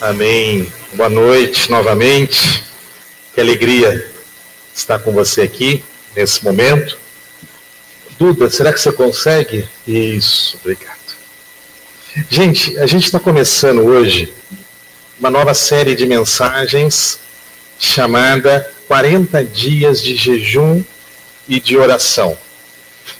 Amém. Boa noite novamente. Que alegria estar com você aqui nesse momento. Duda, será que você consegue? Isso, obrigado. Gente, a gente está começando hoje uma nova série de mensagens chamada 40 Dias de Jejum e de Oração.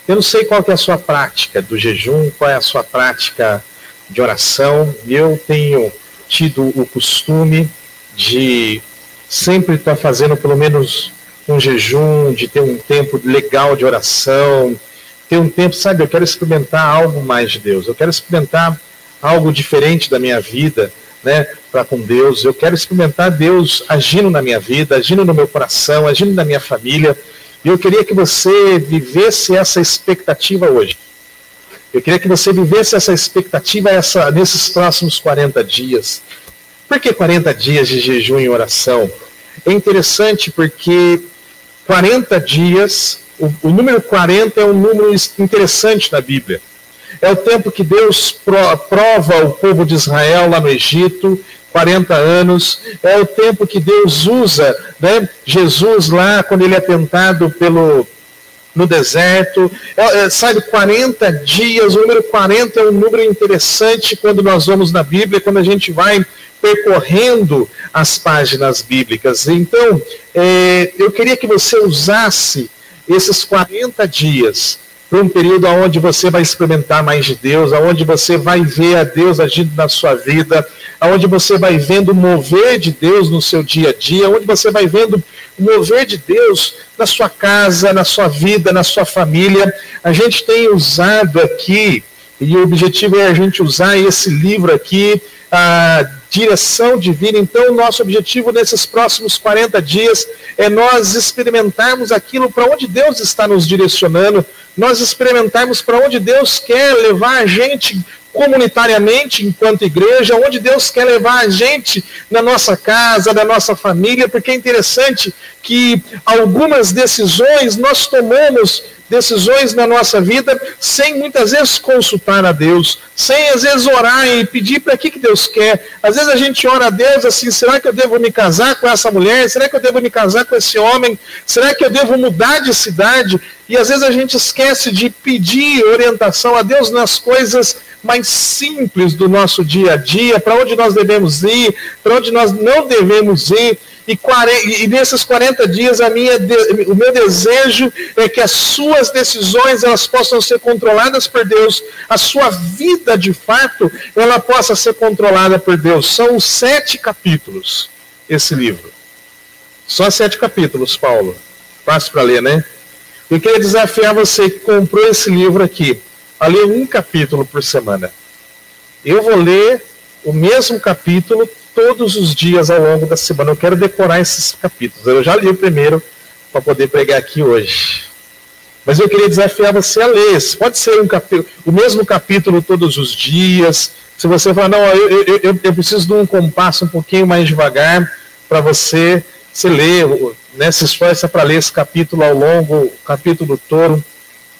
Eu não sei qual é a sua prática do jejum, qual é a sua prática de oração. Eu tenho tido o costume de sempre estar fazendo pelo menos um jejum, de ter um tempo legal de oração, ter um tempo, sabe, eu quero experimentar algo mais de Deus, eu quero experimentar algo diferente da minha vida, né, para com Deus, eu quero experimentar Deus agindo na minha vida, agindo no meu coração, agindo na minha família, e eu queria que você vivesse essa expectativa hoje. Eu queria que você vivesse essa expectativa essa, nesses próximos 40 dias. Por que 40 dias de jejum e oração? É interessante porque 40 dias, o, o número 40 é um número interessante na Bíblia. É o tempo que Deus prova o povo de Israel lá no Egito, 40 anos. É o tempo que Deus usa né, Jesus lá, quando ele é tentado pelo, no deserto. É, é, sabe, 40 dias, o número 40 é um número interessante quando nós vamos na Bíblia, quando a gente vai percorrendo as páginas bíblicas. Então, é, eu queria que você usasse esses 40 dias para um período onde você vai experimentar mais de Deus, onde você vai ver a Deus agindo na sua vida, onde você vai vendo mover de Deus no seu dia a dia, onde você vai vendo o mover de Deus na sua casa, na sua vida, na sua família. A gente tem usado aqui, e o objetivo é a gente usar esse livro aqui, a direção divina. Então, nosso objetivo nesses próximos 40 dias é nós experimentarmos aquilo para onde Deus está nos direcionando, nós experimentarmos para onde Deus quer levar a gente comunitariamente enquanto igreja, onde Deus quer levar a gente na nossa casa, na nossa família, porque é interessante que algumas decisões nós tomamos decisões na nossa vida sem muitas vezes consultar a Deus, sem às vezes orar e pedir para que, que Deus quer. Às vezes a gente ora a Deus assim: será que eu devo me casar com essa mulher? Será que eu devo me casar com esse homem? Será que eu devo mudar de cidade? E às vezes a gente esquece de pedir orientação a Deus nas coisas mais simples do nosso dia a dia, para onde nós devemos ir, para onde nós não devemos ir. E, 40, e nesses 40 dias a minha, o meu desejo é que as suas decisões elas possam ser controladas por Deus, a sua vida de fato ela possa ser controlada por Deus. São sete capítulos esse livro. Só sete capítulos, Paulo. Fácil para ler, né? Eu queria desafiar você que comprou esse livro aqui a ler um capítulo por semana. Eu vou ler o mesmo capítulo todos os dias ao longo da semana. Eu quero decorar esses capítulos. Eu já li o primeiro para poder pregar aqui hoje. Mas eu queria desafiar você a ler. Pode ser um capítulo, o mesmo capítulo todos os dias. Se você falar, não, eu, eu, eu, eu preciso de um compasso um pouquinho mais devagar para você, você lê, né, se esforça para ler esse capítulo ao longo, capítulo todo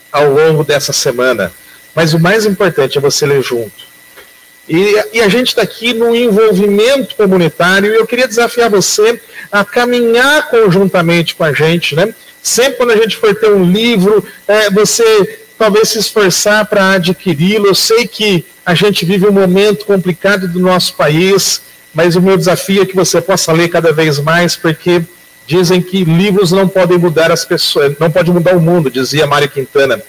ao longo dessa semana. Mas o mais importante é você ler junto. E, e, a gente está aqui no envolvimento comunitário e eu queria desafiar você a caminhar conjuntamente com a gente, né? Sempre quando a gente for ter um livro, é, você talvez se esforçar para adquiri-lo. Eu sei que a gente vive um momento complicado do nosso país, mas o meu desafio é que você possa ler cada vez mais, porque dizem que livros não podem mudar as pessoas, não pode mudar o mundo, dizia Mário Quintana.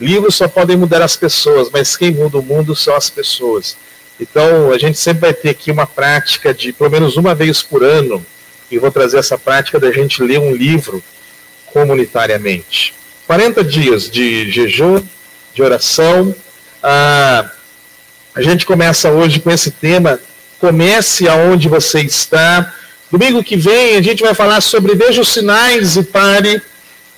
Livros só podem mudar as pessoas, mas quem muda o mundo são as pessoas. Então, a gente sempre vai ter aqui uma prática de, pelo menos uma vez por ano, e vou trazer essa prática da gente ler um livro comunitariamente. 40 dias de jejum, de oração. Ah, a gente começa hoje com esse tema. Comece aonde você está. Domingo que vem a gente vai falar sobre veja os sinais e pare.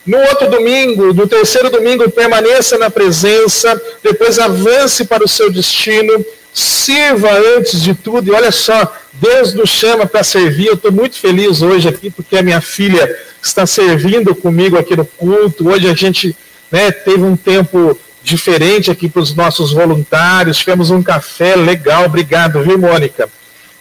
No outro domingo, no terceiro domingo, permaneça na presença, depois avance para o seu destino sirva antes de tudo. E olha só, Deus nos chama para servir. Eu estou muito feliz hoje aqui, porque a minha filha está servindo comigo aqui no culto. Hoje a gente né, teve um tempo diferente aqui para os nossos voluntários. Tivemos um café legal. Obrigado, viu, Mônica?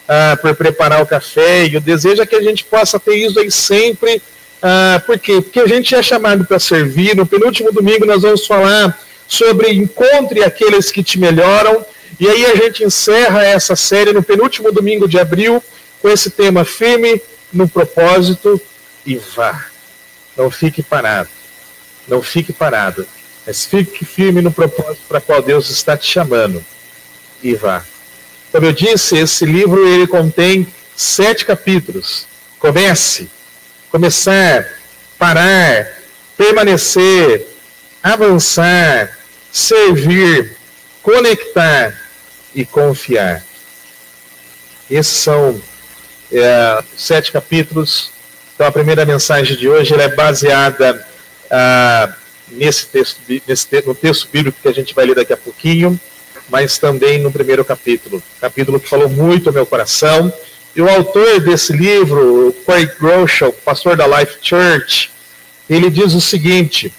ah, por preparar o café, e o desejo é que a gente possa ter isso aí sempre. Ah, por quê? Porque a gente é chamado para servir. No penúltimo domingo nós vamos falar sobre encontre aqueles que te melhoram. E aí a gente encerra essa série no penúltimo domingo de abril com esse tema firme no propósito e vá. Não fique parado. Não fique parado. Mas fique firme no propósito para qual Deus está te chamando. E vá. Como eu disse, esse livro ele contém sete capítulos. Comece, começar, parar, permanecer, avançar, servir, conectar e confiar. Esses são é, sete capítulos. Então, a primeira mensagem de hoje é baseada ah, nesse texto, nesse, no texto bíblico que a gente vai ler daqui a pouquinho mas também no primeiro capítulo. Capítulo que falou muito ao meu coração. E o autor desse livro, Craig Groeschel, pastor da Life Church, ele diz o seguinte: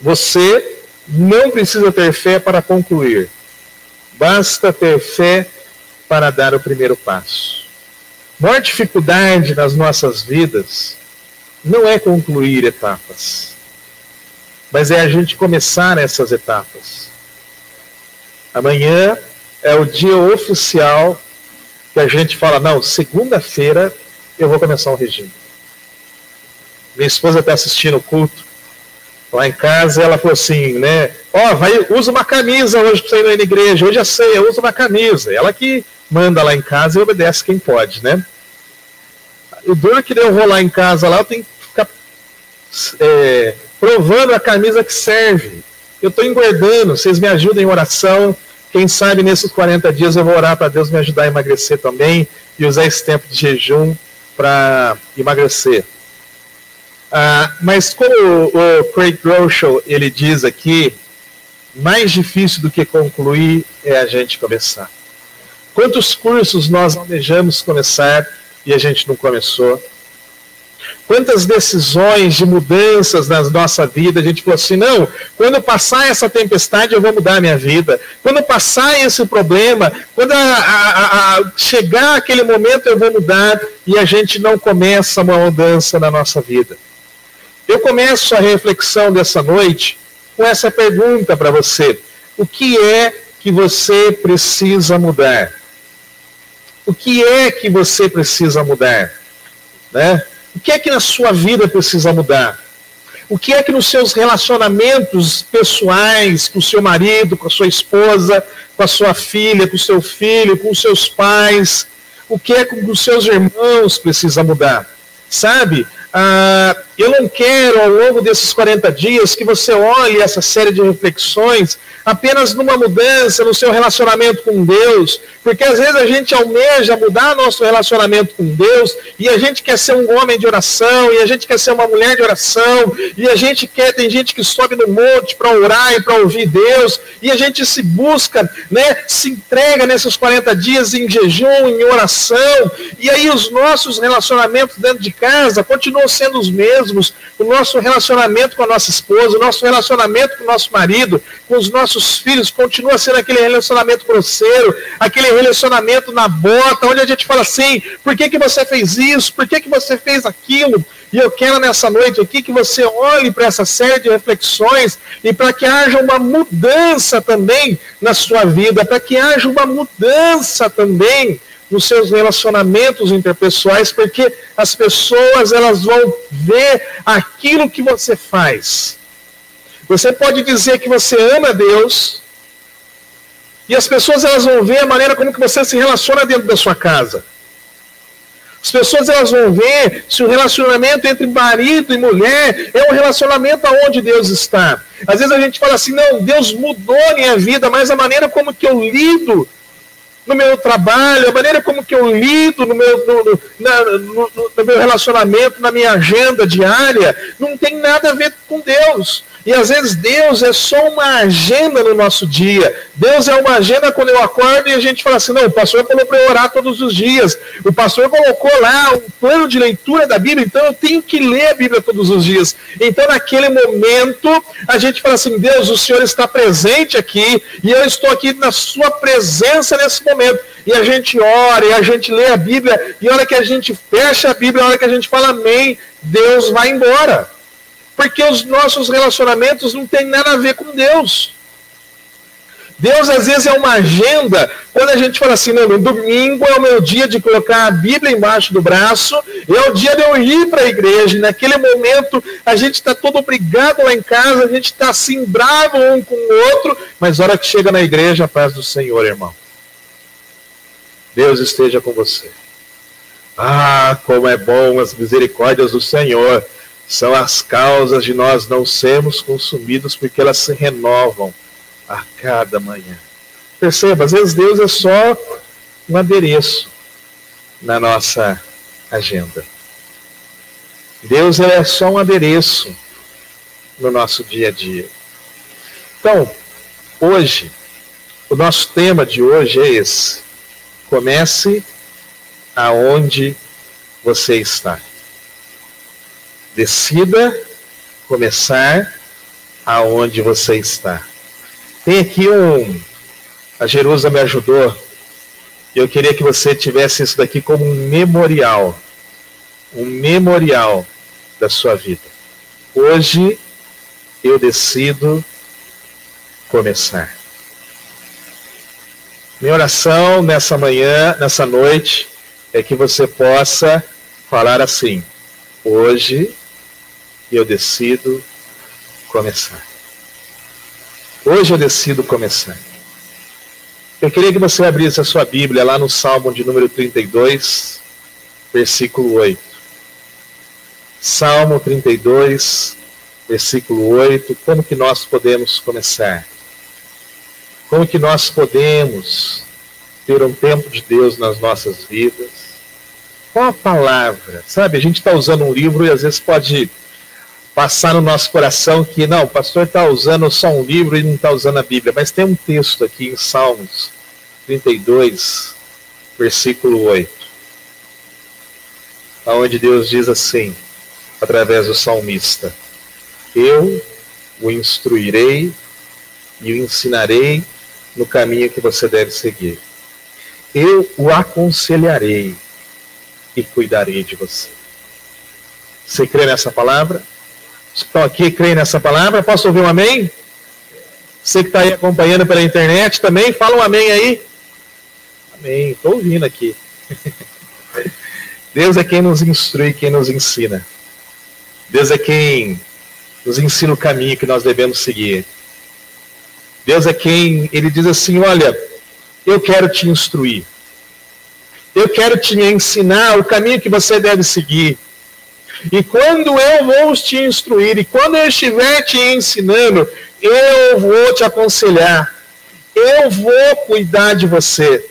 você não precisa ter fé para concluir, basta ter fé para dar o primeiro passo. Maior dificuldade nas nossas vidas não é concluir etapas, mas é a gente começar essas etapas. Amanhã é o dia oficial que a gente fala, não, segunda-feira eu vou começar um regime. Minha esposa está assistindo o culto lá em casa, ela falou assim, né? Ó, oh, vai, usa uma camisa hoje para você ir na igreja, hoje é ceia, usa uma camisa. Ela que manda lá em casa e obedece quem pode, né? O duro que eu vou lá em casa lá, eu tenho que ficar é, provando a camisa que serve. Eu estou engordando, vocês me ajudem em oração. Quem sabe nesses 40 dias eu vou orar para Deus me ajudar a emagrecer também e usar esse tempo de jejum para emagrecer. Ah, mas como o, o Craig Groeschel ele diz aqui, mais difícil do que concluir é a gente começar. Quantos cursos nós almejamos começar e a gente não começou? Quantas decisões de mudanças na nossa vida, a gente falou assim: não, quando passar essa tempestade eu vou mudar a minha vida. Quando passar esse problema, quando a, a, a chegar aquele momento eu vou mudar e a gente não começa uma mudança na nossa vida. Eu começo a reflexão dessa noite com essa pergunta para você: o que é que você precisa mudar? O que é que você precisa mudar? Né? O que é que na sua vida precisa mudar? O que é que nos seus relacionamentos pessoais, com o seu marido, com a sua esposa, com a sua filha, com o seu filho, com os seus pais, o que é que os seus irmãos precisa mudar? Sabe? Ah, eu não quero, ao longo desses 40 dias, que você olhe essa série de reflexões apenas numa mudança no seu relacionamento com Deus, porque às vezes a gente almeja mudar nosso relacionamento com Deus e a gente quer ser um homem de oração, e a gente quer ser uma mulher de oração, e a gente quer, tem gente que sobe no monte para orar e para ouvir Deus, e a gente se busca, né, se entrega nesses 40 dias em jejum, em oração, e aí os nossos relacionamentos dentro de casa continuam sendo os mesmos, o nosso relacionamento com a nossa esposa, o nosso relacionamento com o nosso marido, com os nossos filhos, continua sendo aquele relacionamento grosseiro, aquele relacionamento na bota, onde a gente fala assim: por que, que você fez isso? Por que, que você fez aquilo? E eu quero nessa noite aqui que você olhe para essa série de reflexões e para que haja uma mudança também na sua vida, para que haja uma mudança também nos seus relacionamentos interpessoais, porque as pessoas elas vão ver aquilo que você faz. Você pode dizer que você ama Deus, e as pessoas elas vão ver a maneira como que você se relaciona dentro da sua casa. As pessoas elas vão ver se o relacionamento entre marido e mulher é um relacionamento aonde Deus está. Às vezes a gente fala assim, não, Deus mudou a minha vida, mas a maneira como que eu lido no meu trabalho, a maneira como que eu lido no meu, no, no, na, no, no meu relacionamento, na minha agenda diária, não tem nada a ver com Deus. E às vezes Deus é só uma agenda no nosso dia. Deus é uma agenda quando eu acordo e a gente fala assim: não, o pastor falou para eu orar todos os dias. O pastor colocou lá um plano de leitura da Bíblia, então eu tenho que ler a Bíblia todos os dias. Então, naquele momento, a gente fala assim: Deus, o Senhor está presente aqui e eu estou aqui na Sua presença nesse momento. e a gente ora, e a gente lê a Bíblia, e a hora que a gente fecha a Bíblia, a hora que a gente fala amém, Deus vai embora. Porque os nossos relacionamentos não têm nada a ver com Deus. Deus às vezes é uma agenda, quando a gente fala assim, não, no domingo é o meu dia de colocar a Bíblia embaixo do braço, é o dia de eu ir para a igreja, e naquele momento a gente está todo obrigado lá em casa, a gente está assim bravo um com o outro, mas a hora que chega na igreja, a paz do Senhor, irmão. Deus esteja com você. Ah, como é bom as misericórdias do Senhor. São as causas de nós não sermos consumidos, porque elas se renovam a cada manhã. Perceba, às vezes Deus é só um adereço na nossa agenda. Deus é só um adereço no nosso dia a dia. Então, hoje, o nosso tema de hoje é esse. Comece aonde você está. Decida começar aonde você está. Tem aqui um. A Jerusa me ajudou. Eu queria que você tivesse isso daqui como um memorial. Um memorial da sua vida. Hoje eu decido começar. Minha oração nessa manhã, nessa noite, é que você possa falar assim: hoje eu decido começar. Hoje eu decido começar. Eu queria que você abrisse a sua Bíblia lá no Salmo de número 32, versículo 8. Salmo 32, versículo 8. Como que nós podemos começar? Como que nós podemos ter um tempo de Deus nas nossas vidas? Qual a palavra? Sabe, a gente está usando um livro e às vezes pode passar no nosso coração que não, o pastor está usando só um livro e não está usando a Bíblia, mas tem um texto aqui em Salmos 32, versículo 8, onde Deus diz assim, através do salmista: Eu o instruirei e o ensinarei no caminho que você deve seguir. Eu o aconselharei e cuidarei de você. Você crê nessa palavra? Estão aqui creem nessa palavra. Posso ouvir um amém? Você que está aí acompanhando pela internet também, fala um amém aí. Amém, estou ouvindo aqui. Deus é quem nos instrui, quem nos ensina. Deus é quem nos ensina o caminho que nós devemos seguir. Deus é quem, ele diz assim: Olha, eu quero te instruir. Eu quero te ensinar o caminho que você deve seguir. E quando eu vou te instruir, e quando eu estiver te ensinando, eu vou te aconselhar, eu vou cuidar de você.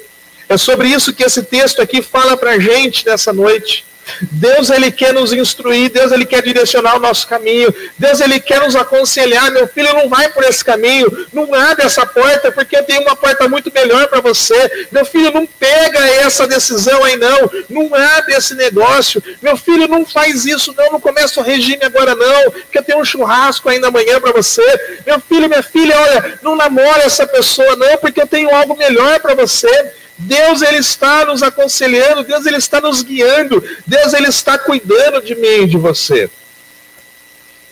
É sobre isso que esse texto aqui fala para a gente nessa noite. Deus ele quer nos instruir, Deus ele quer direcionar o nosso caminho, Deus ele quer nos aconselhar, meu filho não vai por esse caminho, não abre essa porta porque eu tenho uma porta muito melhor para você. Meu filho não pega essa decisão aí não, não abre esse negócio. Meu filho não faz isso não, não começa o regime agora não, porque eu tenho um churrasco ainda amanhã para você. Meu filho, minha filha, olha, não namora essa pessoa não, porque eu tenho algo melhor para você. Deus ele está nos aconselhando, Deus ele está nos guiando, Deus ele está cuidando de mim e de você.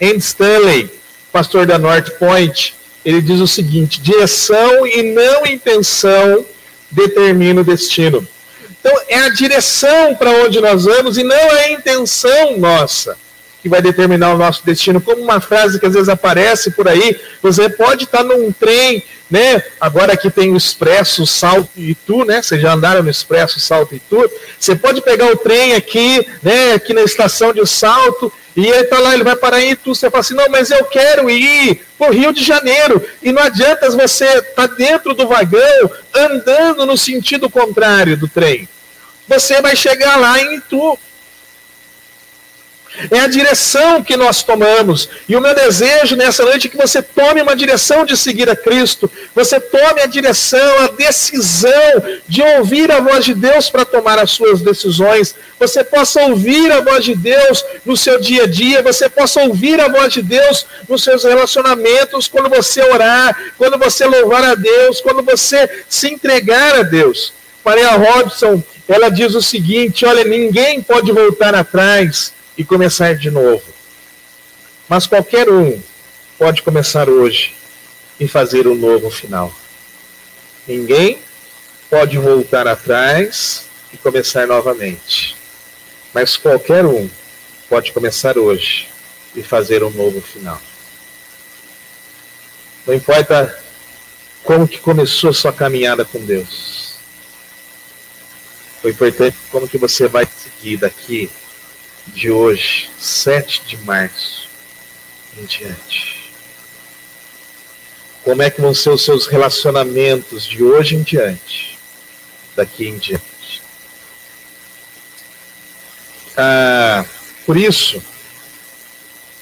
Andy Stanley, pastor da North Point, ele diz o seguinte: direção e não intenção determina o destino. Então é a direção para onde nós vamos e não é a intenção nossa que vai determinar o nosso destino. Como uma frase que às vezes aparece por aí, você pode estar num trem né? Agora aqui tem o Expresso Salto Itu, né? Vocês já andaram no Expresso Salto Itu? Você pode pegar o trem aqui, né? Aqui na estação de Salto e ele está lá, ele vai parar em Itu. Você fala assim, não, mas eu quero ir para o Rio de Janeiro. E não adianta você estar tá dentro do vagão andando no sentido contrário do trem. Você vai chegar lá em Itu. É a direção que nós tomamos. E o meu desejo nessa noite é que você tome uma direção de seguir a Cristo. Você tome a direção, a decisão de ouvir a voz de Deus para tomar as suas decisões. Você possa ouvir a voz de Deus no seu dia a dia. Você possa ouvir a voz de Deus nos seus relacionamentos, quando você orar, quando você louvar a Deus, quando você se entregar a Deus. Maria Robson, ela diz o seguinte: olha, ninguém pode voltar atrás e começar de novo. Mas qualquer um pode começar hoje e fazer um novo final. Ninguém pode voltar atrás e começar novamente. Mas qualquer um pode começar hoje e fazer um novo final. Não importa como que começou a sua caminhada com Deus. O importante é como que você vai seguir daqui de hoje, 7 de março, em diante. Como é que vão ser os seus relacionamentos de hoje em diante, daqui em diante. Ah, por isso,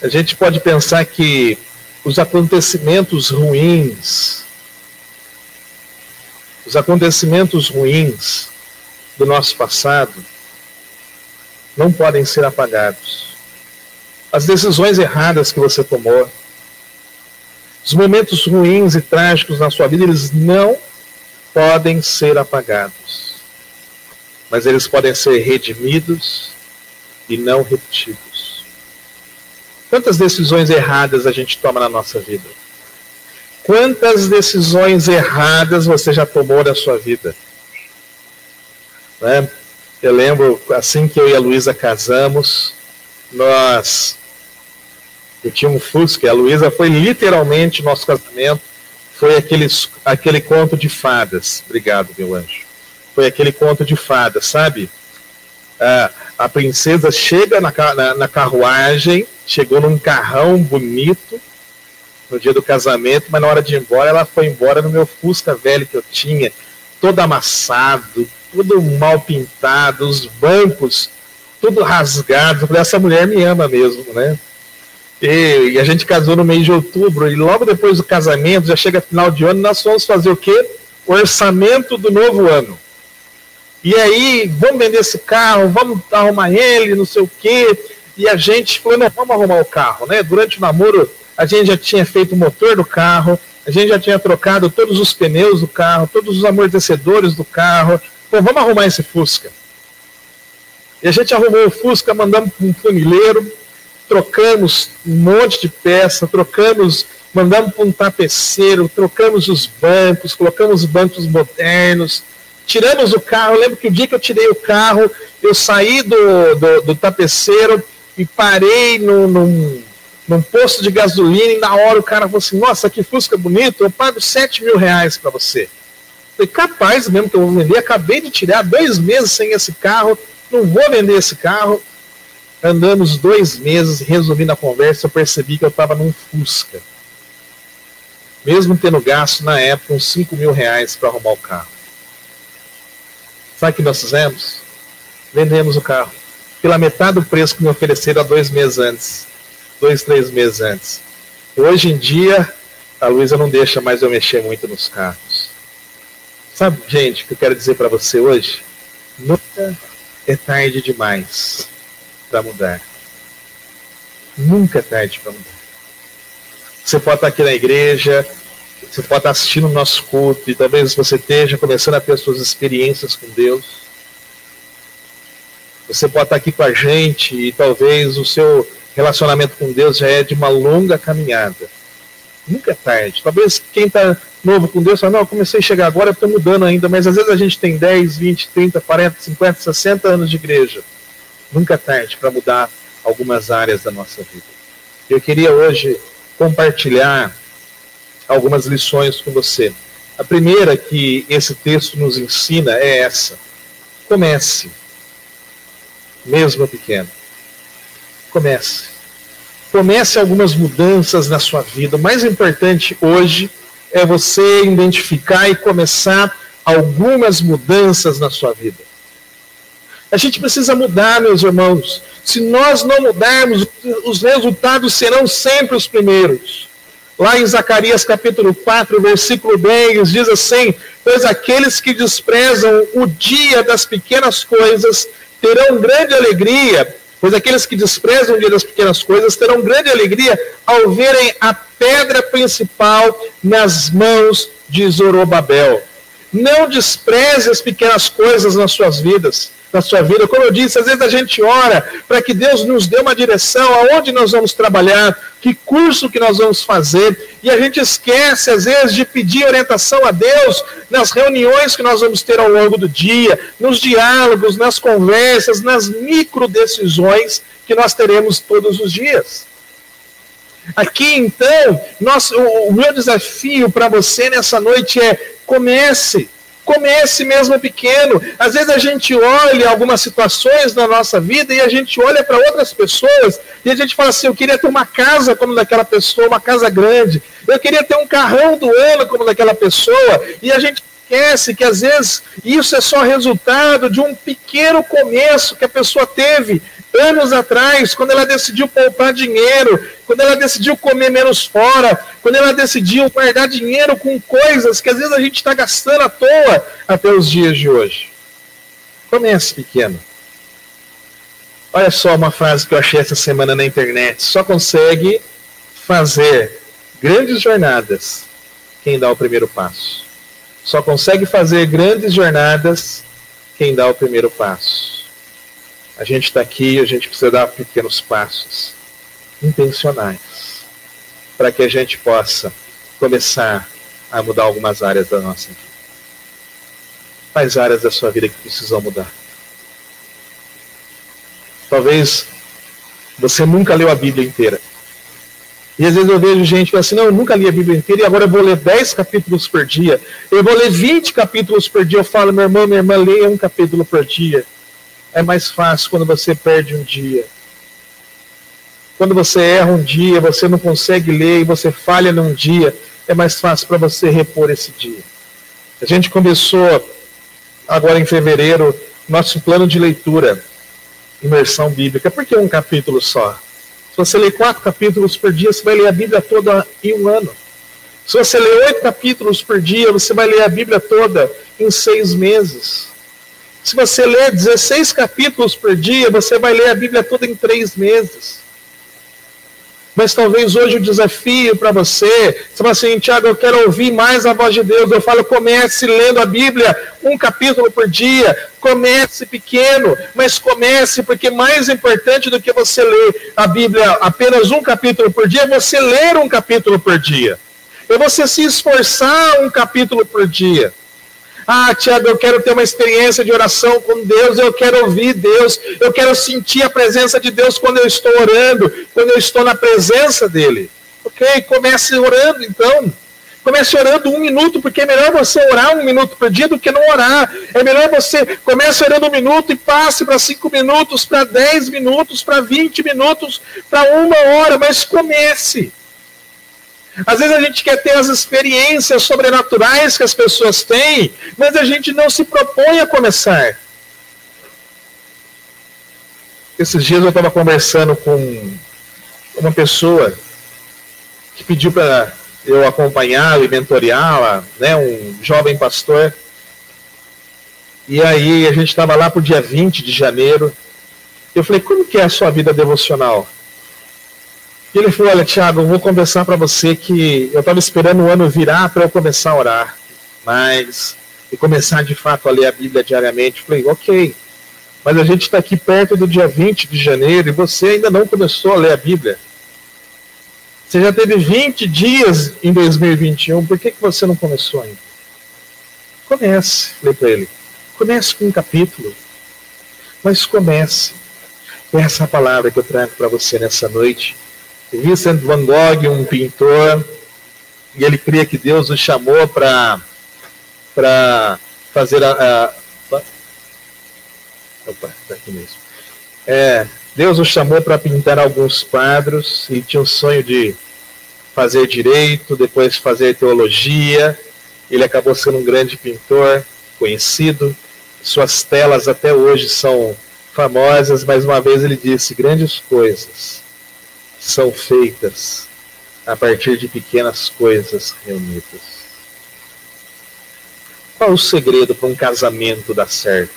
a gente pode pensar que os acontecimentos ruins, os acontecimentos ruins do nosso passado não podem ser apagados. As decisões erradas que você tomou, os momentos ruins e trágicos na sua vida, eles não podem ser apagados. Mas eles podem ser redimidos e não repetidos. Quantas decisões erradas a gente toma na nossa vida? Quantas decisões erradas você já tomou na sua vida? Né? Eu lembro, assim que eu e a Luísa casamos, nós. Eu tinha um Fusca, a Luísa foi literalmente nosso casamento, foi aquele, aquele conto de fadas. Obrigado, meu anjo. Foi aquele conto de fadas, sabe? Ah, a princesa chega na, na, na carruagem, chegou num carrão bonito no dia do casamento, mas na hora de ir embora, ela foi embora no meu Fusca velho que eu tinha, todo amassado, tudo mal pintado, os bancos tudo rasgado. Essa mulher me ama mesmo, né? E, e, a gente casou no mês de outubro, e logo depois do casamento, já chega final de ano, nós vamos fazer o quê? O orçamento do novo ano. E aí, vamos vender esse carro, vamos arrumar ele, não sei o quê. E a gente falou, não, vamos arrumar o carro, né? Durante o namoro, a gente já tinha feito o motor do carro, a gente já tinha trocado todos os pneus do carro, todos os amortecedores do carro. Pô, vamos arrumar esse Fusca. E a gente arrumou o Fusca, mandamos para um funileiro, trocamos um monte de peça, trocamos, mandamos para um tapeceiro, trocamos os bancos, colocamos bancos modernos, tiramos o carro. Eu lembro que o dia que eu tirei o carro, eu saí do, do, do tapeceiro e parei no, num, num posto de gasolina e na hora o cara falou assim, nossa, que Fusca bonito, eu pago 7 mil reais para você. Falei, capaz mesmo que eu vou vender, acabei de tirar dois meses sem esse carro, não vou vender esse carro. Andamos dois meses, resumindo a conversa, eu percebi que eu estava num Fusca. Mesmo tendo gasto na época uns 5 mil reais para arrumar o carro. Sabe o que nós fizemos? Vendemos o carro. Pela metade do preço que me ofereceram há dois meses antes. Dois, três meses antes. Hoje em dia, a Luísa não deixa mais eu mexer muito nos carros. Sabe, gente, o que eu quero dizer para você hoje? Nunca é tarde demais para mudar. Nunca é tarde para mudar. Você pode estar aqui na igreja, você pode estar assistindo o nosso culto e talvez você esteja começando a ter as suas experiências com Deus. Você pode estar aqui com a gente e talvez o seu relacionamento com Deus já é de uma longa caminhada. Nunca é tarde. Talvez quem está novo com Deus fala, não, eu comecei a chegar agora, estou mudando ainda, mas às vezes a gente tem 10, 20, 30, 40, 50, 60 anos de igreja. Nunca é tarde para mudar algumas áreas da nossa vida. Eu queria hoje compartilhar algumas lições com você. A primeira que esse texto nos ensina é essa: comece, mesmo pequeno. Comece. Comece algumas mudanças na sua vida. O mais importante hoje é você identificar e começar algumas mudanças na sua vida. A gente precisa mudar, meus irmãos. Se nós não mudarmos, os resultados serão sempre os primeiros. Lá em Zacarias capítulo 4, versículo 10, diz assim: Pois aqueles que desprezam o dia das pequenas coisas terão grande alegria, pois aqueles que desprezam o dia das pequenas coisas terão grande alegria ao verem a pedra principal nas mãos de Zorobabel. Não despreze as pequenas coisas nas suas vidas na sua vida. Como eu disse, às vezes a gente ora para que Deus nos dê uma direção, aonde nós vamos trabalhar, que curso que nós vamos fazer, e a gente esquece, às vezes, de pedir orientação a Deus nas reuniões que nós vamos ter ao longo do dia, nos diálogos, nas conversas, nas micro decisões que nós teremos todos os dias. Aqui, então, nosso, o, o meu desafio para você nessa noite é comece Comece mesmo pequeno. Às vezes a gente olha algumas situações na nossa vida e a gente olha para outras pessoas e a gente fala assim: eu queria ter uma casa como daquela pessoa, uma casa grande. Eu queria ter um carrão do ano como daquela pessoa. E a gente esquece que às vezes isso é só resultado de um pequeno começo que a pessoa teve anos atrás, quando ela decidiu poupar dinheiro, quando ela decidiu comer menos fora, quando ela decidiu guardar dinheiro com coisas que às vezes a gente está gastando à toa até os dias de hoje. Comece pequeno. Olha só uma frase que eu achei essa semana na internet: só consegue fazer grandes jornadas quem dá o primeiro passo. Só consegue fazer grandes jornadas quem dá o primeiro passo. A gente está aqui, a gente precisa dar pequenos passos intencionais para que a gente possa começar a mudar algumas áreas da nossa vida. Quais áreas da sua vida que precisam mudar? Talvez você nunca leu a Bíblia inteira. E às vezes eu vejo gente que assim, não, eu nunca li a Bíblia inteira e agora eu vou ler 10 capítulos por dia. Eu vou ler 20 capítulos por dia. Eu falo, meu irmão, minha irmã, leia um capítulo por dia é mais fácil quando você perde um dia. Quando você erra um dia, você não consegue ler e você falha num dia, é mais fácil para você repor esse dia. A gente começou agora em fevereiro nosso plano de leitura, imersão bíblica. Por que um capítulo só? Se você ler quatro capítulos por dia, você vai ler a Bíblia toda em um ano. Se você ler oito capítulos por dia, você vai ler a Bíblia toda em seis meses. Se você ler 16 capítulos por dia, você vai ler a Bíblia toda em três meses. Mas talvez hoje o desafio para você, você fala assim, Tiago, eu quero ouvir mais a voz de Deus. Eu falo, comece lendo a Bíblia um capítulo por dia. Comece pequeno, mas comece, porque mais importante do que você ler a Bíblia apenas um capítulo por dia, é você ler um capítulo por dia. É você se esforçar um capítulo por dia. Ah, Tiago, eu quero ter uma experiência de oração com Deus, eu quero ouvir Deus, eu quero sentir a presença de Deus quando eu estou orando, quando eu estou na presença dele. Ok, comece orando então. Comece orando um minuto, porque é melhor você orar um minuto por dia do que não orar. É melhor você comece orando um minuto e passe para cinco minutos, para dez minutos, para vinte minutos, para uma hora, mas comece. Às vezes a gente quer ter as experiências sobrenaturais que as pessoas têm, mas a gente não se propõe a começar. Esses dias eu estava conversando com uma pessoa que pediu para eu acompanhá-la e mentoreá-la, né, um jovem pastor. E aí a gente estava lá para o dia 20 de janeiro. Eu falei, como que é a sua vida devocional? E ele falou: Olha, Tiago, eu vou conversar para você que eu estava esperando o ano virar para eu começar a orar, mas e começar de fato a ler a Bíblia diariamente. Eu falei: Ok, mas a gente está aqui perto do dia 20 de janeiro e você ainda não começou a ler a Bíblia. Você já teve 20 dias em 2021, por que, que você não começou ainda? Comece, falei para ele. Comece com um capítulo, mas comece. Essa palavra que eu trago para você nessa noite Vincent van Gogh, um pintor, e ele cria que Deus o chamou para fazer a, a. Opa, está aqui mesmo. É, Deus o chamou para pintar alguns quadros, ele tinha o sonho de fazer direito, depois fazer teologia. Ele acabou sendo um grande pintor, conhecido. Suas telas até hoje são famosas, mas uma vez ele disse grandes coisas são feitas a partir de pequenas coisas reunidas. Qual o segredo para um casamento dar certo?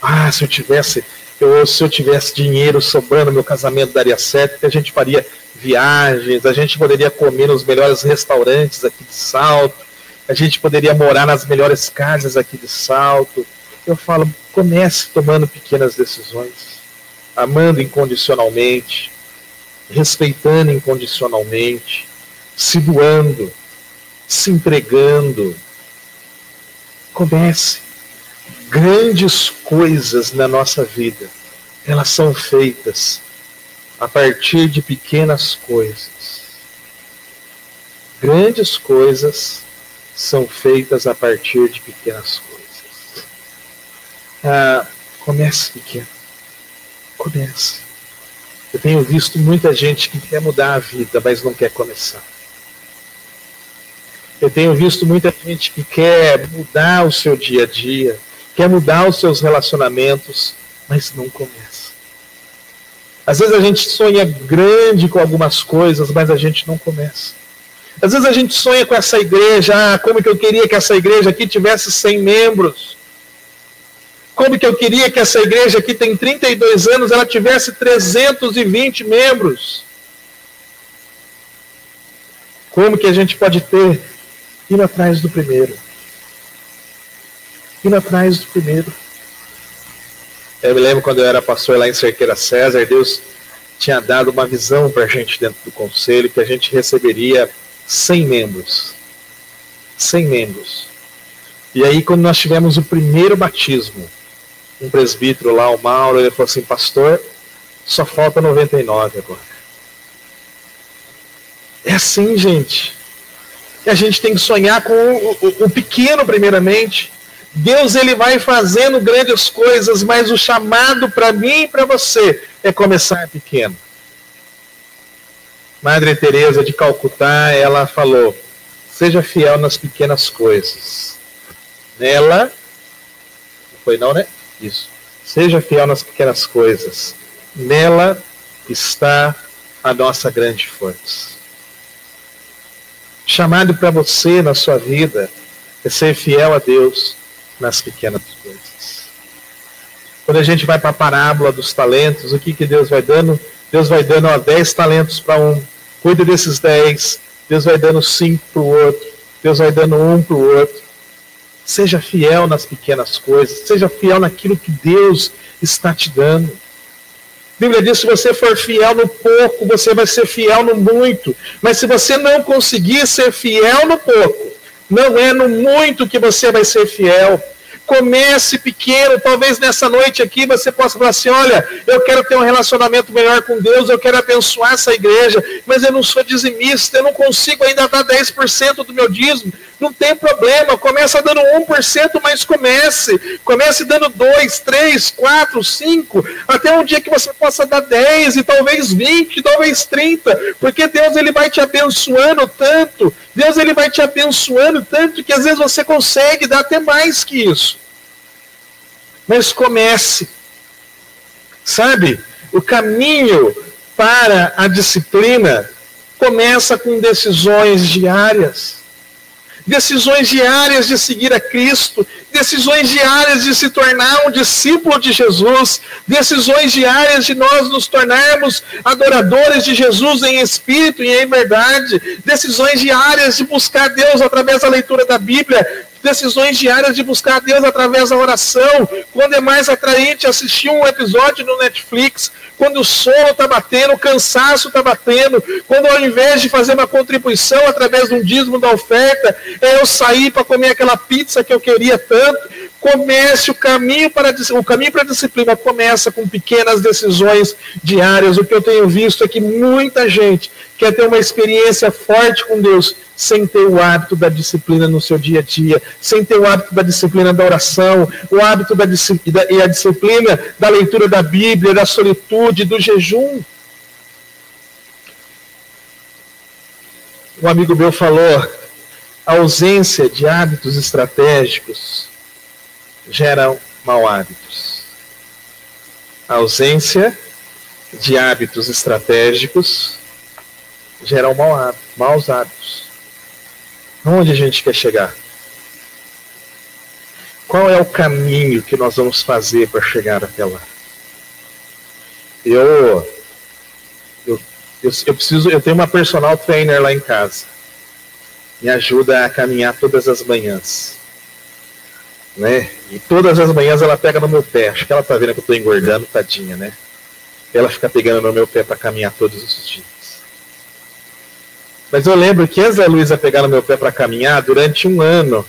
Ah, se eu tivesse, eu, se eu tivesse dinheiro sobrando, meu casamento daria certo, que a gente faria viagens, a gente poderia comer nos melhores restaurantes aqui de Salto, a gente poderia morar nas melhores casas aqui de Salto. Eu falo, comece tomando pequenas decisões, amando incondicionalmente, respeitando incondicionalmente, se doando, se entregando. Comece. Grandes coisas na nossa vida, elas são feitas a partir de pequenas coisas. Grandes coisas são feitas a partir de pequenas coisas. Ah, comece pequeno. Comece. Eu tenho visto muita gente que quer mudar a vida, mas não quer começar. Eu tenho visto muita gente que quer mudar o seu dia a dia, quer mudar os seus relacionamentos, mas não começa. Às vezes a gente sonha grande com algumas coisas, mas a gente não começa. Às vezes a gente sonha com essa igreja, ah, como que eu queria que essa igreja aqui tivesse 100 membros. Como que eu queria que essa igreja aqui tem 32 anos, ela tivesse 320 membros. Como que a gente pode ter indo atrás do primeiro? Indo atrás do primeiro. Eu me lembro quando eu era pastor lá em Cerqueira César, Deus tinha dado uma visão para a gente dentro do conselho que a gente receberia 100 membros. 100 membros. E aí, quando nós tivemos o primeiro batismo, um presbítero lá, o Mauro, ele falou assim: Pastor, só falta 99 agora. É assim, gente. E a gente tem que sonhar com o, o, o pequeno, primeiramente. Deus ele vai fazendo grandes coisas, mas o chamado para mim e para você é começar pequeno. Madre Teresa de Calcutá, ela falou: "Seja fiel nas pequenas coisas". Nela não foi não, né? Isso. Seja fiel nas pequenas coisas. Nela está a nossa grande força. Chamado para você na sua vida é ser fiel a Deus nas pequenas coisas. Quando a gente vai para a parábola dos talentos, o que, que Deus vai dando? Deus vai dando ó, 10 talentos para um, cuida desses 10. Deus vai dando 5 para o outro. Deus vai dando um para o outro. Seja fiel nas pequenas coisas. Seja fiel naquilo que Deus está te dando. A Bíblia diz: se você for fiel no pouco, você vai ser fiel no muito. Mas se você não conseguir ser fiel no pouco, não é no muito que você vai ser fiel. Comece pequeno, talvez nessa noite aqui você possa falar assim: olha, eu quero ter um relacionamento melhor com Deus, eu quero abençoar essa igreja, mas eu não sou dizimista, eu não consigo ainda dar 10% do meu dízimo. Não tem problema, começa dando 1%, mas comece. Comece dando 2, 3, 4, 5, até um dia que você possa dar 10 e talvez 20, talvez 30, porque Deus ele vai te abençoando tanto, Deus ele vai te abençoando tanto que às vezes você consegue dar até mais que isso. Mas comece. Sabe? O caminho para a disciplina começa com decisões diárias decisões diárias de seguir a Cristo, decisões diárias de se tornar um discípulo de Jesus, decisões diárias de nós nos tornarmos adoradores de Jesus em espírito e em verdade, decisões diárias de buscar Deus através da leitura da Bíblia, decisões diárias de buscar Deus através da oração. Quando é mais atraente assistir um episódio no Netflix, quando o sono está batendo, o cansaço está batendo, quando ao invés de fazer uma contribuição através de um dízimo da oferta, é eu sair para comer aquela pizza que eu queria tanto, comece o caminho para o caminho para a disciplina começa com pequenas decisões diárias. O que eu tenho visto é que muita gente quer ter uma experiência forte com Deus sem ter o hábito da disciplina no seu dia a dia, sem ter o hábito da disciplina da oração, o hábito da disciplina, e a disciplina da leitura da Bíblia, da solitude, do jejum. Um amigo meu falou: a ausência de hábitos estratégicos geram mau hábitos. A ausência de hábitos estratégicos geram mau maus hábitos. Onde a gente quer chegar? Qual é o caminho que nós vamos fazer para chegar até lá? Eu, eu, eu, eu, preciso, eu tenho uma personal trainer lá em casa. me ajuda a caminhar todas as manhãs. Né? E todas as manhãs ela pega no meu pé. Acho que ela tá vendo que eu tô engordando, tadinha, né? Ela fica pegando no meu pé para caminhar todos os dias. Mas eu lembro que antes da Luísa pegar no meu pé para caminhar, durante um ano,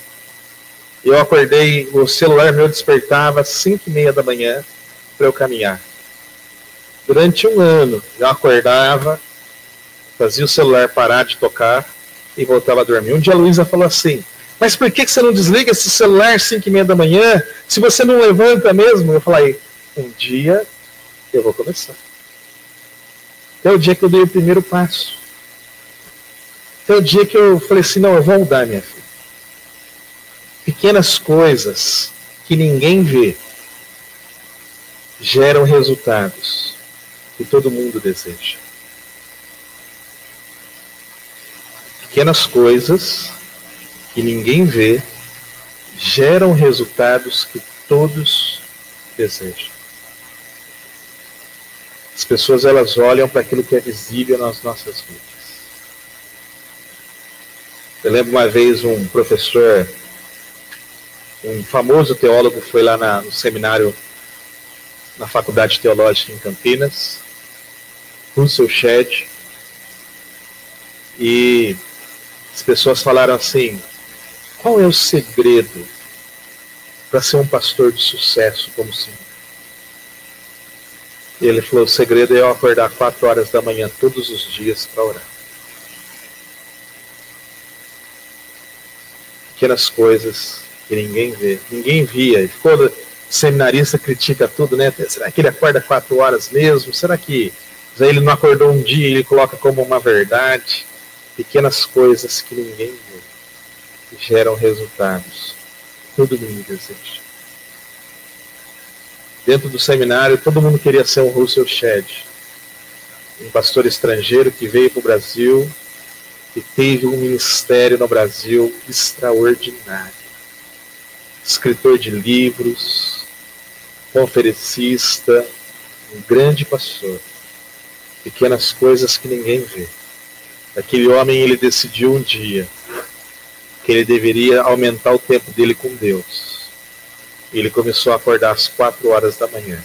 eu acordei, o celular meu despertava às 5 e meia da manhã para eu caminhar. Durante um ano, eu acordava, fazia o celular parar de tocar e voltava a dormir. Um dia a Luísa falou assim, mas por que você não desliga esse celular às 5 e meia da manhã, se você não levanta mesmo? Eu falei, um dia eu vou começar. Até o dia que eu dei o primeiro passo. Até o dia que eu falei assim, não, eu vou mudar, minha filha. Pequenas coisas que ninguém vê geram resultados que todo mundo deseja. Pequenas coisas que ninguém vê geram resultados que todos desejam. As pessoas elas olham para aquilo que é visível nas nossas vidas. Eu lembro uma vez um professor, um famoso teólogo, foi lá na, no seminário na Faculdade Teológica em Campinas, Russell Shedd, e as pessoas falaram assim: qual é o segredo para ser um pastor de sucesso como o senhor? E ele falou: o segredo é eu acordar quatro horas da manhã todos os dias para orar. Pequenas coisas que ninguém vê. Ninguém via. E quando seminarista critica tudo, né? Será que ele acorda quatro horas mesmo? Será que ele não acordou um dia e ele coloca como uma verdade? Pequenas coisas que ninguém vê. Geram resultados. Todo mundo deseja dentro do seminário, todo mundo queria ser um Russell Shedd, um pastor estrangeiro que veio para o Brasil e teve um ministério no Brasil extraordinário. Escritor de livros, conferencista, um grande pastor. Pequenas coisas que ninguém vê. Aquele homem, ele decidiu um dia que ele deveria aumentar o tempo dele com Deus ele começou a acordar às quatro horas da manhã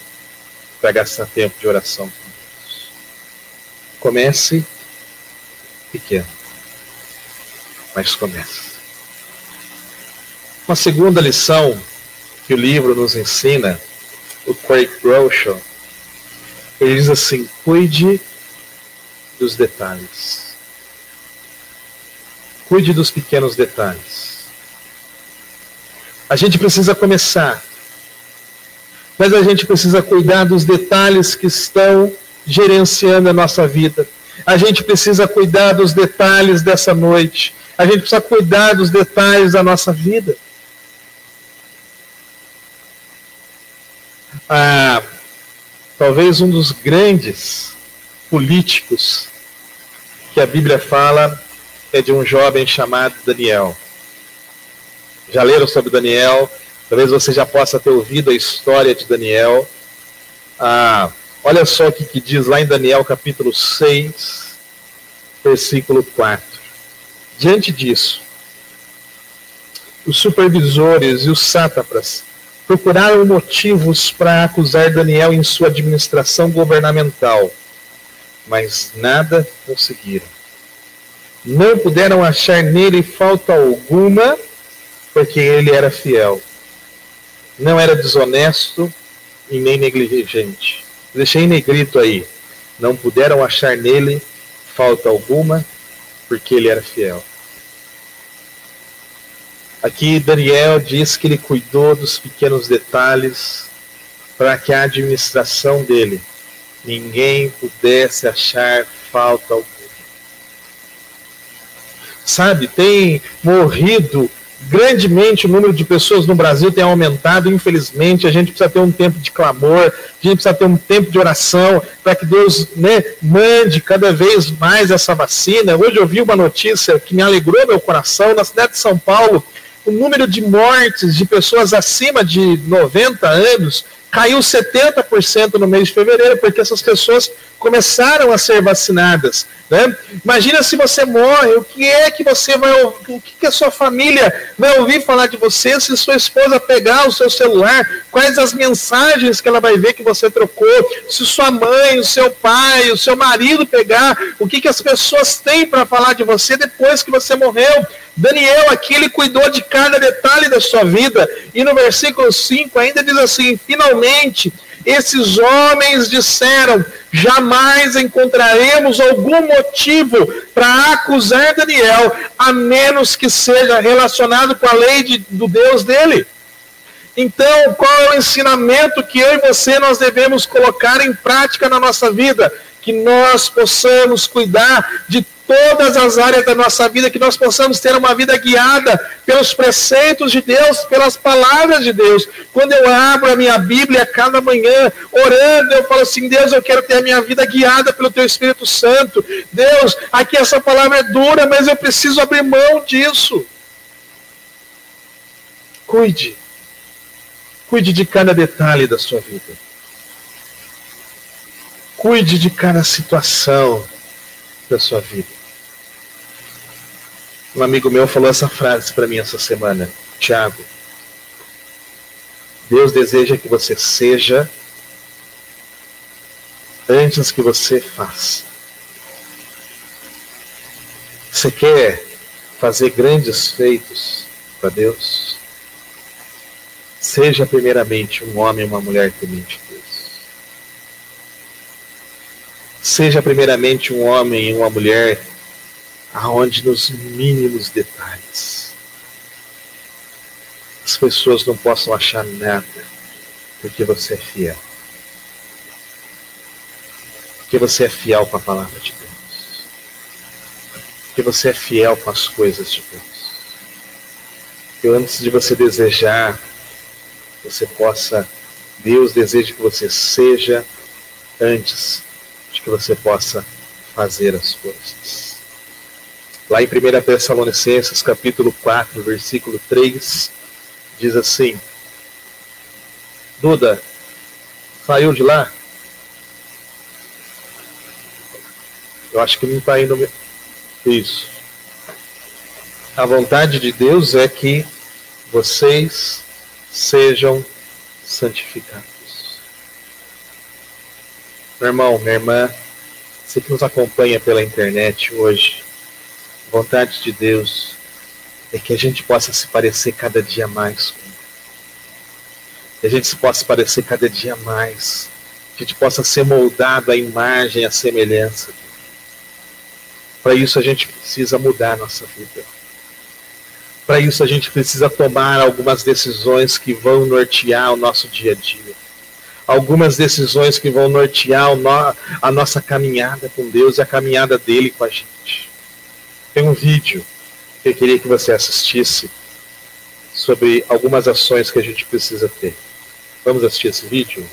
para gastar tempo de oração com Deus. Comece pequeno, mas comece. Uma segunda lição que o livro nos ensina, o Craig Groeschel, ele diz assim: cuide dos detalhes. Cuide dos pequenos detalhes. A gente precisa começar. Mas a gente precisa cuidar dos detalhes que estão gerenciando a nossa vida. A gente precisa cuidar dos detalhes dessa noite. A gente precisa cuidar dos detalhes da nossa vida. Ah, talvez um dos grandes políticos que a Bíblia fala é de um jovem chamado Daniel já leram sobre Daniel, talvez você já possa ter ouvido a história de Daniel. Ah, olha só o que, que diz lá em Daniel capítulo 6, versículo 4. Diante disso, os supervisores e os sátrapas procuraram motivos para acusar Daniel em sua administração governamental, mas nada conseguiram. Não puderam achar nele falta alguma porque ele era fiel. Não era desonesto e nem negligente. Deixei negrito aí. Não puderam achar nele falta alguma, porque ele era fiel. Aqui Daniel diz que ele cuidou dos pequenos detalhes para que a administração dele ninguém pudesse achar falta alguma. Sabe, tem morrido grandemente o número de pessoas no Brasil tem aumentado, infelizmente. A gente precisa ter um tempo de clamor, a gente precisa ter um tempo de oração para que Deus né, mande cada vez mais essa vacina. Hoje eu vi uma notícia que me alegrou meu coração. Na cidade de São Paulo, o número de mortes de pessoas acima de 90 anos caiu 70% no mês de fevereiro, porque essas pessoas começaram a ser vacinadas. Né? Imagina se você morre, o que é que você vai o que, que a sua família vai ouvir falar de você se sua esposa pegar o seu celular, quais as mensagens que ela vai ver que você trocou, se sua mãe, o seu pai, o seu marido pegar, o que, que as pessoas têm para falar de você depois que você morreu. Daniel aqui ele cuidou de cada detalhe da sua vida, e no versículo 5 ainda diz assim: finalmente esses homens disseram: jamais encontraremos algum motivo para acusar Daniel, a menos que seja relacionado com a lei de, do Deus dele. Então, qual é o ensinamento que eu e você nós devemos colocar em prática na nossa vida? Que nós possamos cuidar de todas as áreas da nossa vida, que nós possamos ter uma vida guiada pelos preceitos de Deus, pelas palavras de Deus. Quando eu abro a minha Bíblia cada manhã, orando, eu falo assim: Deus, eu quero ter a minha vida guiada pelo Teu Espírito Santo. Deus, aqui essa palavra é dura, mas eu preciso abrir mão disso. Cuide. Cuide de cada detalhe da sua vida. Cuide de cada situação da sua vida. Um amigo meu falou essa frase para mim essa semana, Tiago. Deus deseja que você seja antes que você faça. Você quer fazer grandes feitos para Deus? Seja primeiramente um homem e uma mulher temente Deus. Seja primeiramente um homem e uma mulher aonde nos mínimos detalhes as pessoas não possam achar nada, porque você é fiel. Porque você é fiel com a palavra de Deus. Porque você é fiel com as coisas de Deus. Que antes de você desejar, você possa, Deus deseja que você seja antes de que você possa fazer as coisas. Lá em 1 Tessalonicenses, capítulo 4, versículo 3, diz assim: Duda, saiu de lá? Eu acho que não está indo. Isso. A vontade de Deus é que vocês sejam santificados. Meu irmão, minha irmã, você que nos acompanha pela internet hoje, vontade de Deus é que a gente possa se parecer cada dia mais com Que a gente se possa parecer cada dia mais. Que a gente possa ser moldado à imagem, à semelhança. Para isso a gente precisa mudar a nossa vida. Para isso a gente precisa tomar algumas decisões que vão nortear o nosso dia a dia. Algumas decisões que vão nortear a nossa caminhada com Deus e a caminhada dele com a gente. Tem um vídeo que eu queria que você assistisse sobre algumas ações que a gente precisa ter. Vamos assistir esse vídeo?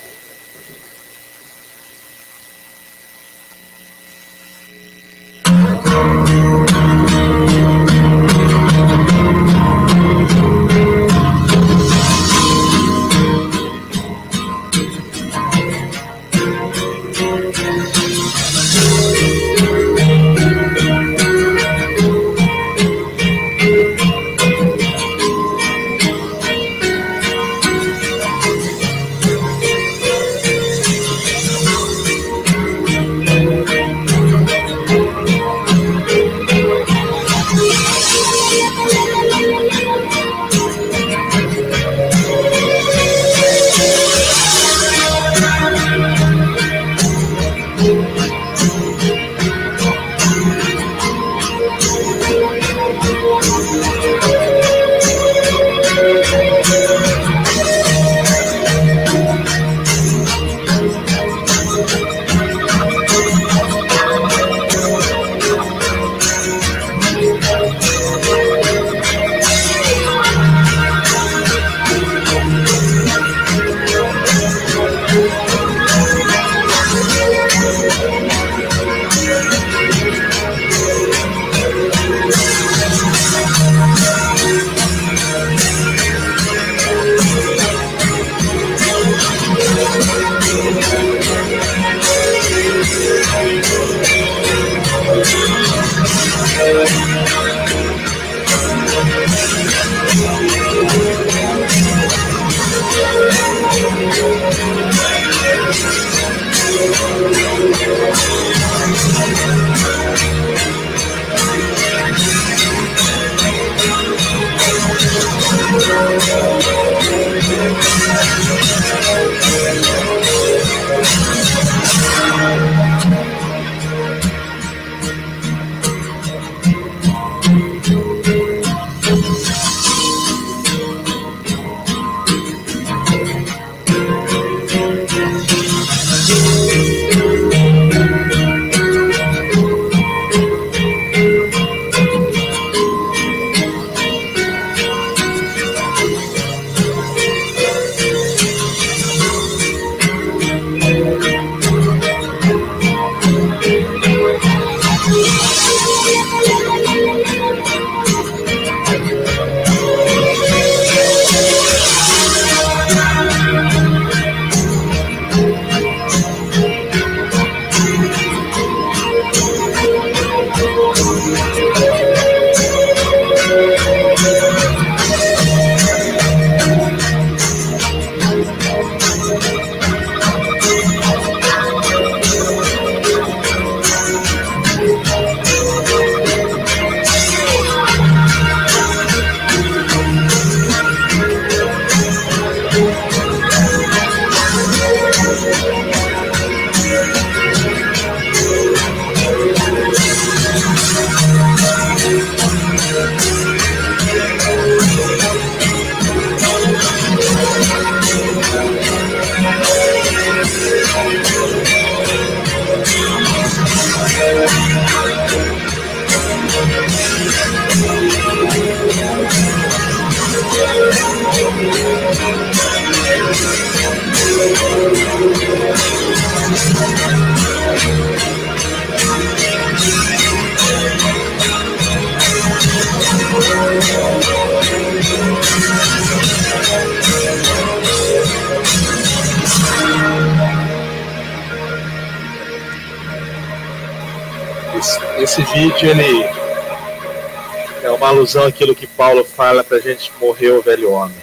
É uma alusão àquilo que Paulo fala para a gente morrer o velho homem.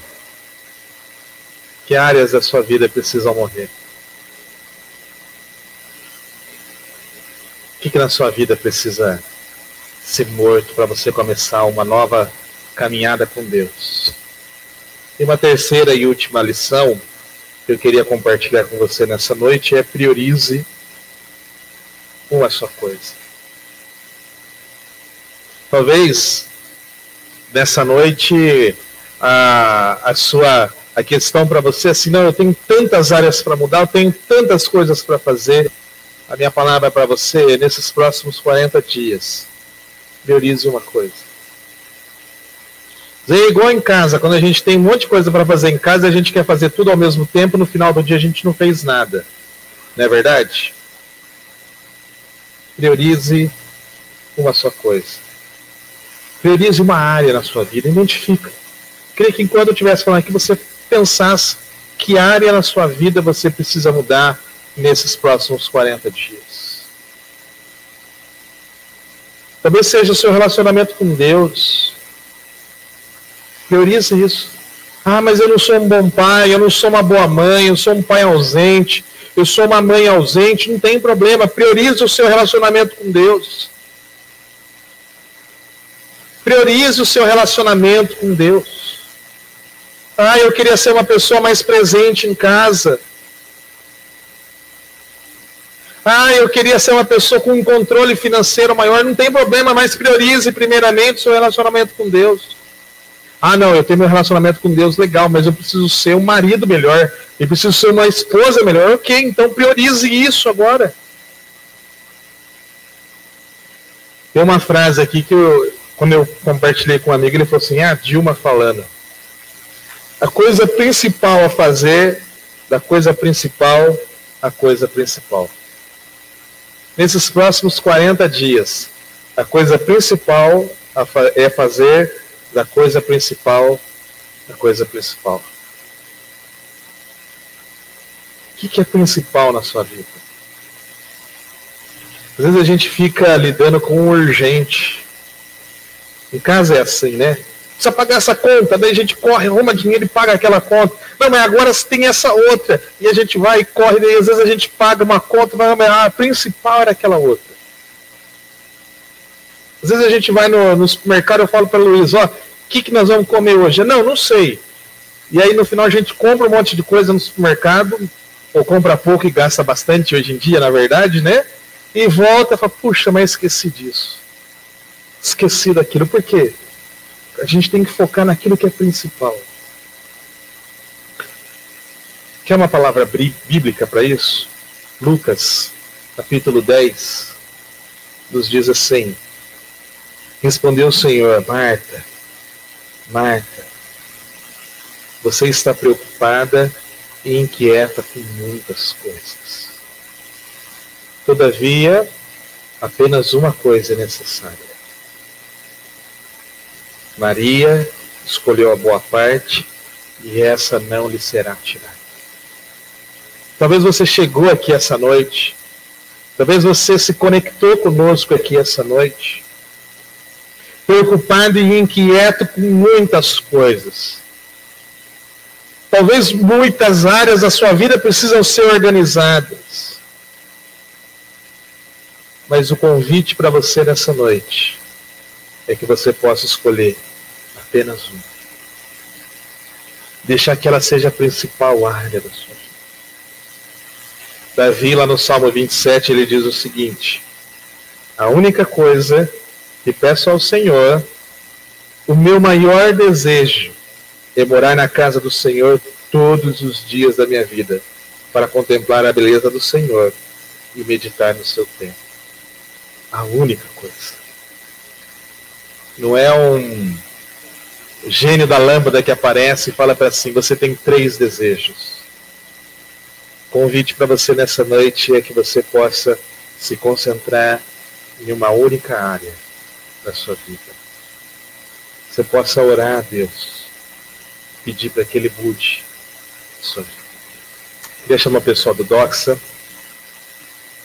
Que áreas da sua vida precisam morrer? O que, que na sua vida precisa ser morto para você começar uma nova caminhada com Deus? E uma terceira e última lição que eu queria compartilhar com você nessa noite é priorize uma só coisa. Talvez nessa noite a, a sua a questão para você é assim, não, eu tenho tantas áreas para mudar, eu tenho tantas coisas para fazer. A minha palavra para você é nesses próximos 40 dias. Priorize uma coisa. É igual em casa, quando a gente tem um monte de coisa para fazer em casa, a gente quer fazer tudo ao mesmo tempo, no final do dia a gente não fez nada. Não é verdade? Priorize uma só coisa. Priorize uma área na sua vida, identifica. Queria que enquanto eu estivesse falando aqui, você pensasse que área na sua vida você precisa mudar nesses próximos 40 dias. Talvez seja o seu relacionamento com Deus. Priorize isso. Ah, mas eu não sou um bom pai, eu não sou uma boa mãe, eu sou um pai ausente, eu sou uma mãe ausente, não tem problema. Priorize o seu relacionamento com Deus. Priorize o seu relacionamento com Deus. Ah, eu queria ser uma pessoa mais presente em casa. Ah, eu queria ser uma pessoa com um controle financeiro maior. Não tem problema, mas priorize primeiramente o seu relacionamento com Deus. Ah, não, eu tenho meu relacionamento com Deus legal, mas eu preciso ser um marido melhor. Eu preciso ser uma esposa melhor. Ok, então priorize isso agora. Tem uma frase aqui que eu, quando eu compartilhei com um amigo, ele falou assim: Ah, Dilma falando. A coisa principal a fazer, da coisa principal, a coisa principal. Nesses próximos 40 dias, a coisa principal é fazer da coisa principal a coisa principal. O que é principal na sua vida? Às vezes a gente fica lidando com o urgente. Em casa é assim, né? Precisa pagar essa conta, daí a gente corre, arruma dinheiro e paga aquela conta. Não, mas agora tem essa outra. E a gente vai e corre, daí às vezes a gente paga uma conta, mas a principal era aquela outra. Às vezes a gente vai no, no supermercado, eu falo para Luiz, ó, o que, que nós vamos comer hoje? Não, não sei. E aí no final a gente compra um monte de coisa no supermercado, ou compra pouco e gasta bastante hoje em dia, na verdade, né? E volta e fala, puxa, mas esqueci disso esqueci daquilo. Por quê? A gente tem que focar naquilo que é principal. Quer uma palavra bíblica para isso? Lucas, capítulo 10, nos diz assim: Respondeu o Senhor, Marta, Marta, você está preocupada e inquieta com muitas coisas. Todavia, apenas uma coisa é necessária. Maria escolheu a boa parte e essa não lhe será tirada. Talvez você chegou aqui essa noite, talvez você se conectou conosco aqui essa noite, preocupado e inquieto com muitas coisas. Talvez muitas áreas da sua vida precisam ser organizadas. Mas o convite para você nessa noite é que você possa escolher apenas uma. Deixar que ela seja a principal área da sua vida. Davi, lá no Salmo 27, ele diz o seguinte: A única coisa que peço ao Senhor, o meu maior desejo é morar na casa do Senhor todos os dias da minha vida, para contemplar a beleza do Senhor e meditar no seu tempo. A única coisa. Não é um gênio da lâmpada que aparece e fala para assim: você tem três desejos. O convite para você nessa noite é que você possa se concentrar em uma única área da sua vida. Você possa orar a Deus, pedir para que Ele mude a sua vida. Queria chamar o pessoal do Doxa.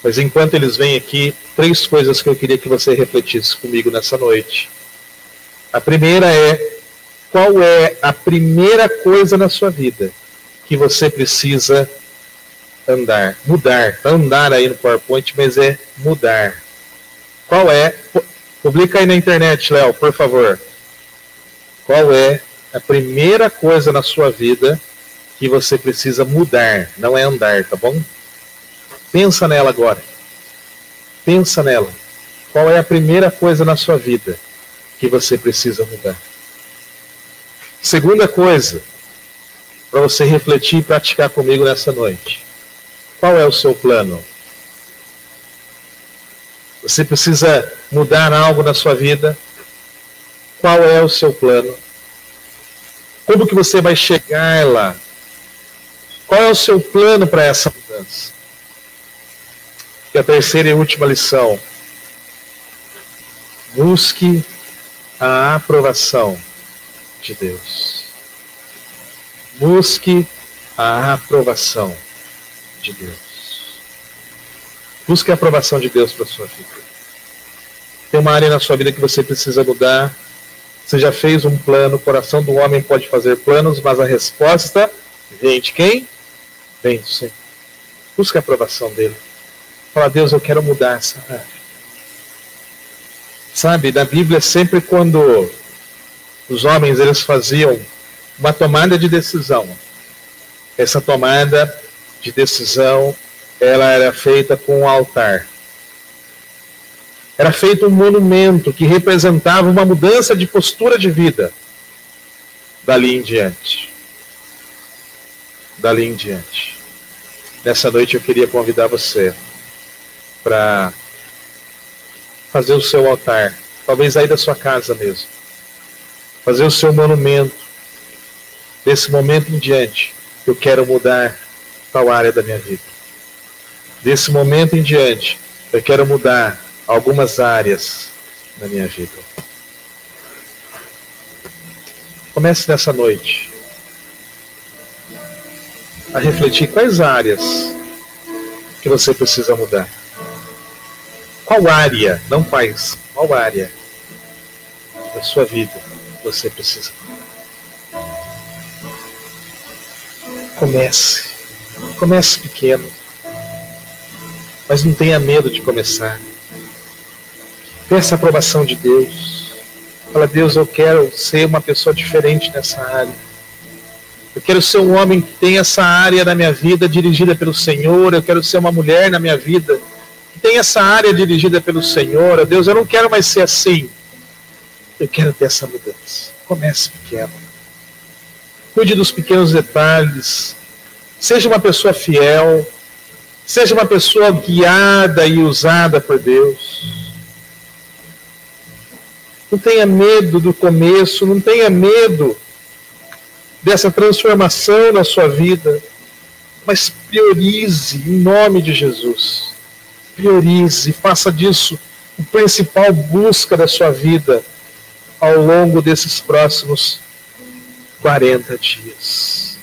Mas enquanto eles vêm aqui, três coisas que eu queria que você refletisse comigo nessa noite. A primeira é: qual é a primeira coisa na sua vida que você precisa andar, mudar? Andar aí no PowerPoint, mas é mudar. Qual é? Publica aí na internet, Léo, por favor. Qual é a primeira coisa na sua vida que você precisa mudar? Não é andar, tá bom? Pensa nela agora. Pensa nela. Qual é a primeira coisa na sua vida que você precisa mudar? Segunda coisa, para você refletir e praticar comigo nessa noite. Qual é o seu plano? Você precisa mudar algo na sua vida? Qual é o seu plano? Como que você vai chegar lá? Qual é o seu plano para essa mudança? E a terceira e última lição: busque a aprovação de Deus. Busque a aprovação de Deus. Busque a aprovação de Deus para sua vida. Tem uma área na sua vida que você precisa mudar. Você já fez um plano, o coração do homem pode fazer planos, mas a resposta vem de quem? Vem do Senhor. Busque a aprovação dele. Fala, Deus, eu quero mudar essa área. Sabe, na Bíblia, sempre quando os homens eles faziam uma tomada de decisão, essa tomada de decisão ela era feita com um altar. Era feito um monumento que representava uma mudança de postura de vida. Dali em diante. Dali em diante. Nessa noite eu queria convidar você para fazer o seu altar, talvez aí da sua casa mesmo. Fazer o seu monumento. Desse momento em diante, eu quero mudar tal área da minha vida. Desse momento em diante, eu quero mudar algumas áreas da minha vida. Comece nessa noite a refletir quais áreas que você precisa mudar. Qual área, não quais, qual área da sua vida você precisa? Comece. Comece pequeno. Mas não tenha medo de começar. Peça a aprovação de Deus. Fala, Deus, eu quero ser uma pessoa diferente nessa área. Eu quero ser um homem que tem essa área da minha vida dirigida pelo Senhor. Eu quero ser uma mulher na minha vida tem essa área dirigida pelo Senhor, Deus, eu não quero mais ser assim. Eu quero ter essa mudança. Comece pequeno. Cuide dos pequenos detalhes. Seja uma pessoa fiel. Seja uma pessoa guiada e usada por Deus. Não tenha medo do começo, não tenha medo dessa transformação na sua vida, mas priorize em nome de Jesus priorize, faça disso o principal busca da sua vida ao longo desses próximos 40 dias.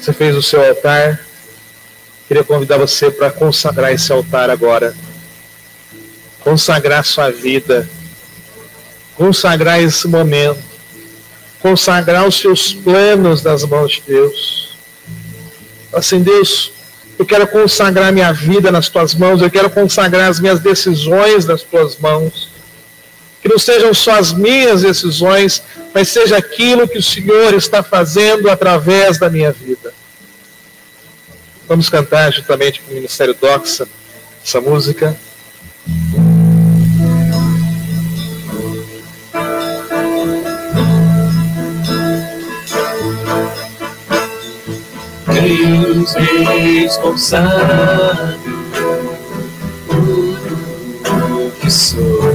Você fez o seu altar? Queria convidar você para consagrar esse altar agora. Consagrar sua vida. Consagrar esse momento. Consagrar os seus planos nas mãos de Deus. Assim, Deus, eu quero consagrar minha vida nas tuas mãos, eu quero consagrar as minhas decisões nas tuas mãos. Que não sejam só as minhas decisões, mas seja aquilo que o Senhor está fazendo através da minha vida. Vamos cantar juntamente com o Ministério Doxa essa música. Deus responsável tudo o que sou.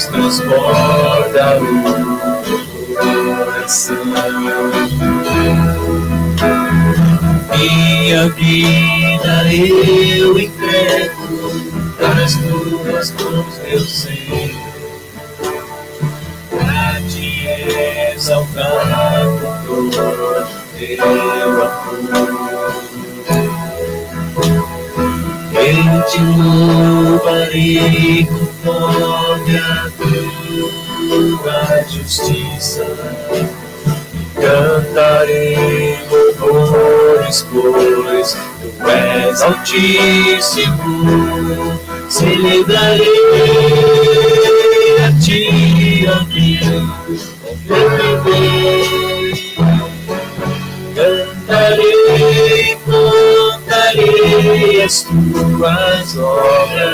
Louvor transborda o coração. Minha vida eu entrego nas tuas mãos, meu Senhor, pra te exaltar com teu amor. Eu te louvarei conforme a tua justiça. Cantarei louvores, pois tu és altíssimo. Celebrarei a ti, ó Deus, meu viver. Cantarei, contarei as tuas obras.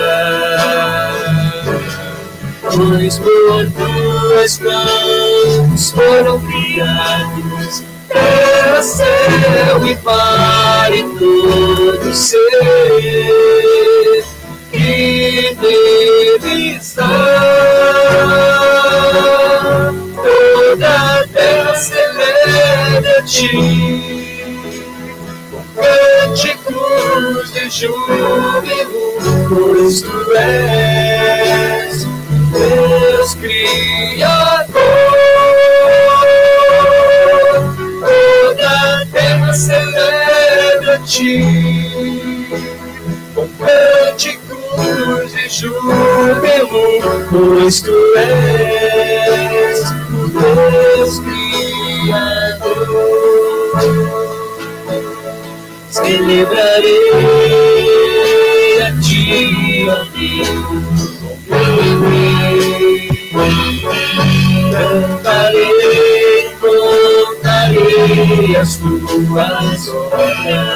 Pois por tuas mãos foram criados terra, céu e mar e todo ser júbilo, pois tu és Deus Criador. Toda a terra celebra ti, com cânticos de júbilo, pois tu és Deus Criador. Celebrarei Cantarei, contarei as tuas obras,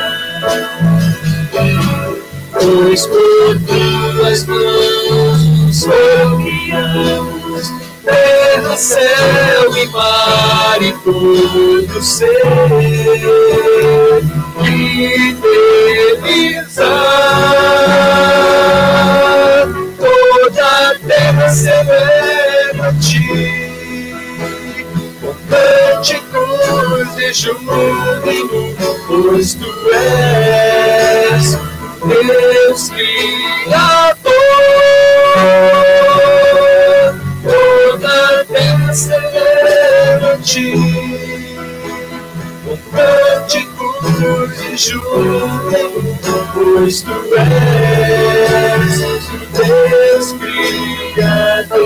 pois por tuas mãos foram criados terra, céu e mar e todo ser cânticos de júbilo, pois tu és Deus Criador.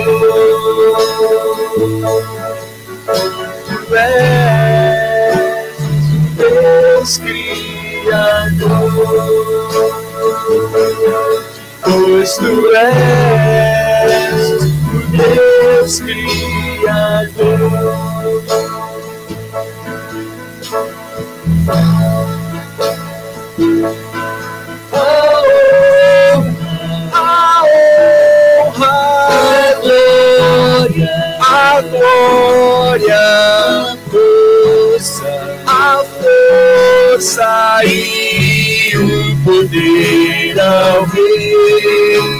Tu és Deus Criador, pois Tu és Deus Criador. Glória, força, a força e o poder ao Rei